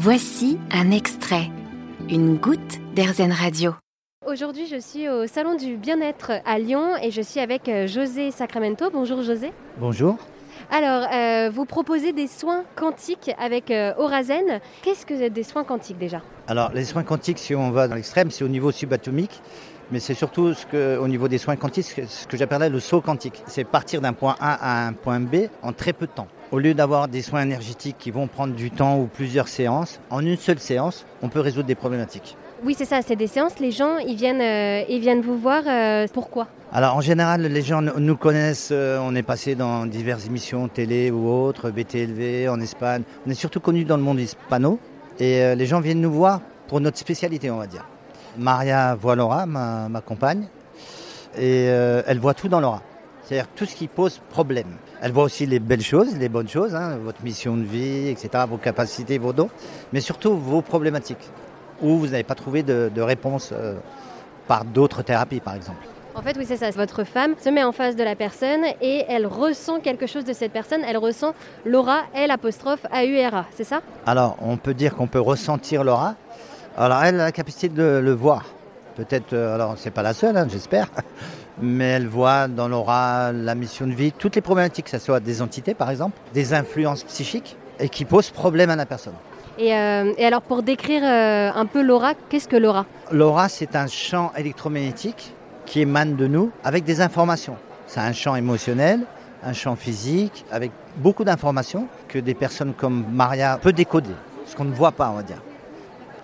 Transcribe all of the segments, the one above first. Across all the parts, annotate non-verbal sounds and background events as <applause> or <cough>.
Voici un extrait, une goutte d'Airzen Radio. Aujourd'hui, je suis au Salon du Bien-être à Lyon et je suis avec euh, José Sacramento. Bonjour José. Bonjour. Alors, euh, vous proposez des soins quantiques avec euh, Orazen. Qu'est-ce que des soins quantiques déjà? Alors, les soins quantiques, si on va dans l'extrême, c'est au niveau subatomique, mais c'est surtout ce que, au niveau des soins quantiques, ce que j'appellerais le saut quantique. C'est partir d'un point A à un point B en très peu de temps. Au lieu d'avoir des soins énergétiques qui vont prendre du temps ou plusieurs séances, en une seule séance, on peut résoudre des problématiques. Oui, c'est ça, c'est des séances. Les gens, ils viennent, euh, ils viennent vous voir. euh, pourquoi? Alors en général, les gens nous connaissent, euh, on est passé dans diverses émissions télé ou autres, BTLV en Espagne. On est surtout connus dans le monde hispano et les gens viennent nous voir pour notre spécialité, on va dire. Maria voit Laura, ma, ma compagne, et elle voit tout dans Laura. C'est-à-dire tout ce qui pose problème. Elle voit aussi les belles choses, les bonnes choses, hein, votre mission de vie, etc., vos capacités, vos dons, mais surtout vos problématiques, où vous n'avez pas trouvé de, de réponse euh, par d'autres thérapies, par exemple. En fait, oui, c'est ça. Votre femme se met en face de la personne et elle ressent quelque chose de cette personne. Elle ressent l'aura, L apostrophe A-U-R-A, c'est ça? Alors, on peut dire qu'on peut ressentir l'aura. Alors, elle a la capacité de le voir. Peut-être, euh, alors, c'est pas la seule, hein, j'espère, <laughs> mais elle voit dans l'aura la mission de vie, toutes les problématiques, que ce soit des entités, par exemple, des influences psychiques, et qui posent problème à la personne. et, euh, et alors, pour décrire euh, un peu l'aura, qu'est-ce que l'aura? L'aura, c'est un champ électromagnétique qui émane de nous avec des informations. C'est un champ émotionnel, un champ physique, avec beaucoup d'informations que des personnes comme Maria peuvent décoder, ce qu'on ne voit pas, on va dire.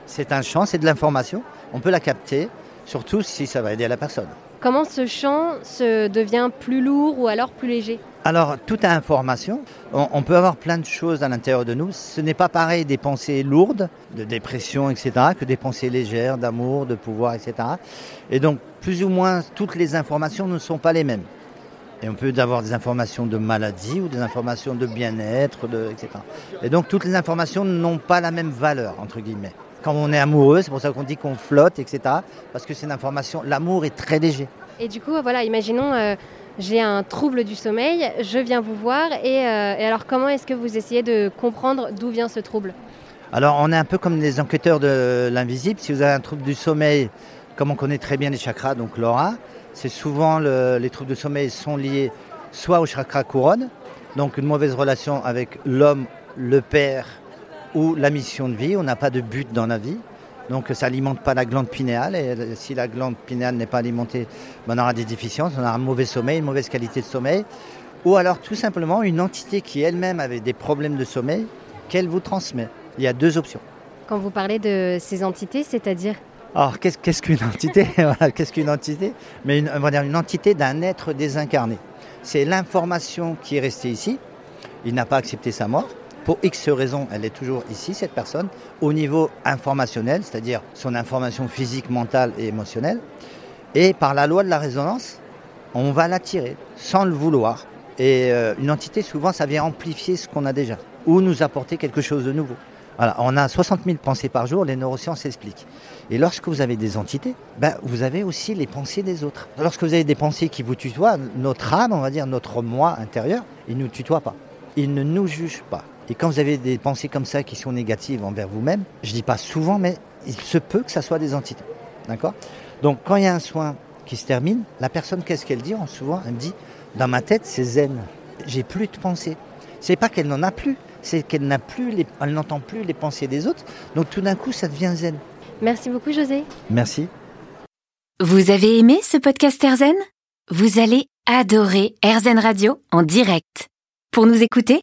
C'est un champ, c'est de l'information, on peut la capter, surtout si ça va aider la personne. Comment ce champ se devient plus lourd ou alors plus léger? Alors, toute information, on, on peut avoir plein de choses à l'intérieur de nous. Ce n'est pas pareil des pensées lourdes, de dépression, etc., que des pensées légères, d'amour, de pouvoir, etc. Et donc, plus ou moins, toutes les informations ne sont pas les mêmes. Et on peut avoir des informations de maladie ou des informations de bien-être, de, etc. Et donc, toutes les informations n'ont pas la même valeur, entre guillemets. Quand on est amoureux, c'est pour ça qu'on dit qu'on flotte, etc. Parce que c'est une information, l'amour est très léger. Et du coup, voilà, imaginons, euh, j'ai un trouble du sommeil, je viens vous voir, et, euh, et alors comment est-ce que vous essayez de comprendre d'où vient ce trouble? Alors, on est un peu comme les enquêteurs de l'invisible. Si vous avez un trouble du sommeil, comme on connaît très bien les chakras, donc l'aura, c'est souvent le- les troubles de sommeil sont liés soit au chakra couronne, donc une mauvaise relation avec l'homme, le père ou la mission de vie. On n'a pas de but dans la vie. Donc ça alimente pas la glande pinéale et si la glande pinéale n'est pas alimentée, ben, on aura des déficiences, on aura un mauvais sommeil, une mauvaise qualité de sommeil. Ou alors tout simplement une entité qui elle-même avait des problèmes de sommeil qu'elle vous transmet. Il y a deux options. Quand vous parlez de ces entités, c'est-à-dire? Alors, qu'est-ce qu'est-ce qu'une entité? <laughs> Qu'est-ce qu'une entité? Mais une, on va dire une entité d'un être désincarné. C'est l'information qui est restée ici. Il n'a pas accepté sa mort. Pour X raisons, elle est toujours ici, cette personne, au niveau informationnel, c'est-à-dire son information physique, mentale et émotionnelle. Et par la loi de la résonance, on va l'attirer sans le vouloir. Et euh, une entité, souvent, ça vient amplifier ce qu'on a déjà ou nous apporter quelque chose de nouveau. Voilà, on a 60 000 pensées par jour, les neurosciences expliquent. Et lorsque vous avez des entités, ben, vous avez aussi les pensées des autres. Lorsque vous avez des pensées qui vous tutoient, notre âme, on va dire, notre moi intérieur, il ne nous tutoie pas. Il ne nous juge pas. Et quand vous avez des pensées comme ça qui sont négatives envers vous-même, je dis pas souvent, mais il se peut que ça soit des entités. D'accord? Donc quand il y a un soin qui se termine, la personne, qu'est-ce qu'elle dit? Souvent, elle me dit, dans ma tête, c'est zen. J'ai plus de pensées. C'est pas qu'elle n'en a plus, c'est qu'elle n'a plus, les, elle n'entend plus les pensées des autres. Donc tout d'un coup, ça devient zen. Merci beaucoup José. Merci. Vous avez aimé ce podcast Airzen? Vous allez adorer Airzen Radio en direct. Pour nous écouter,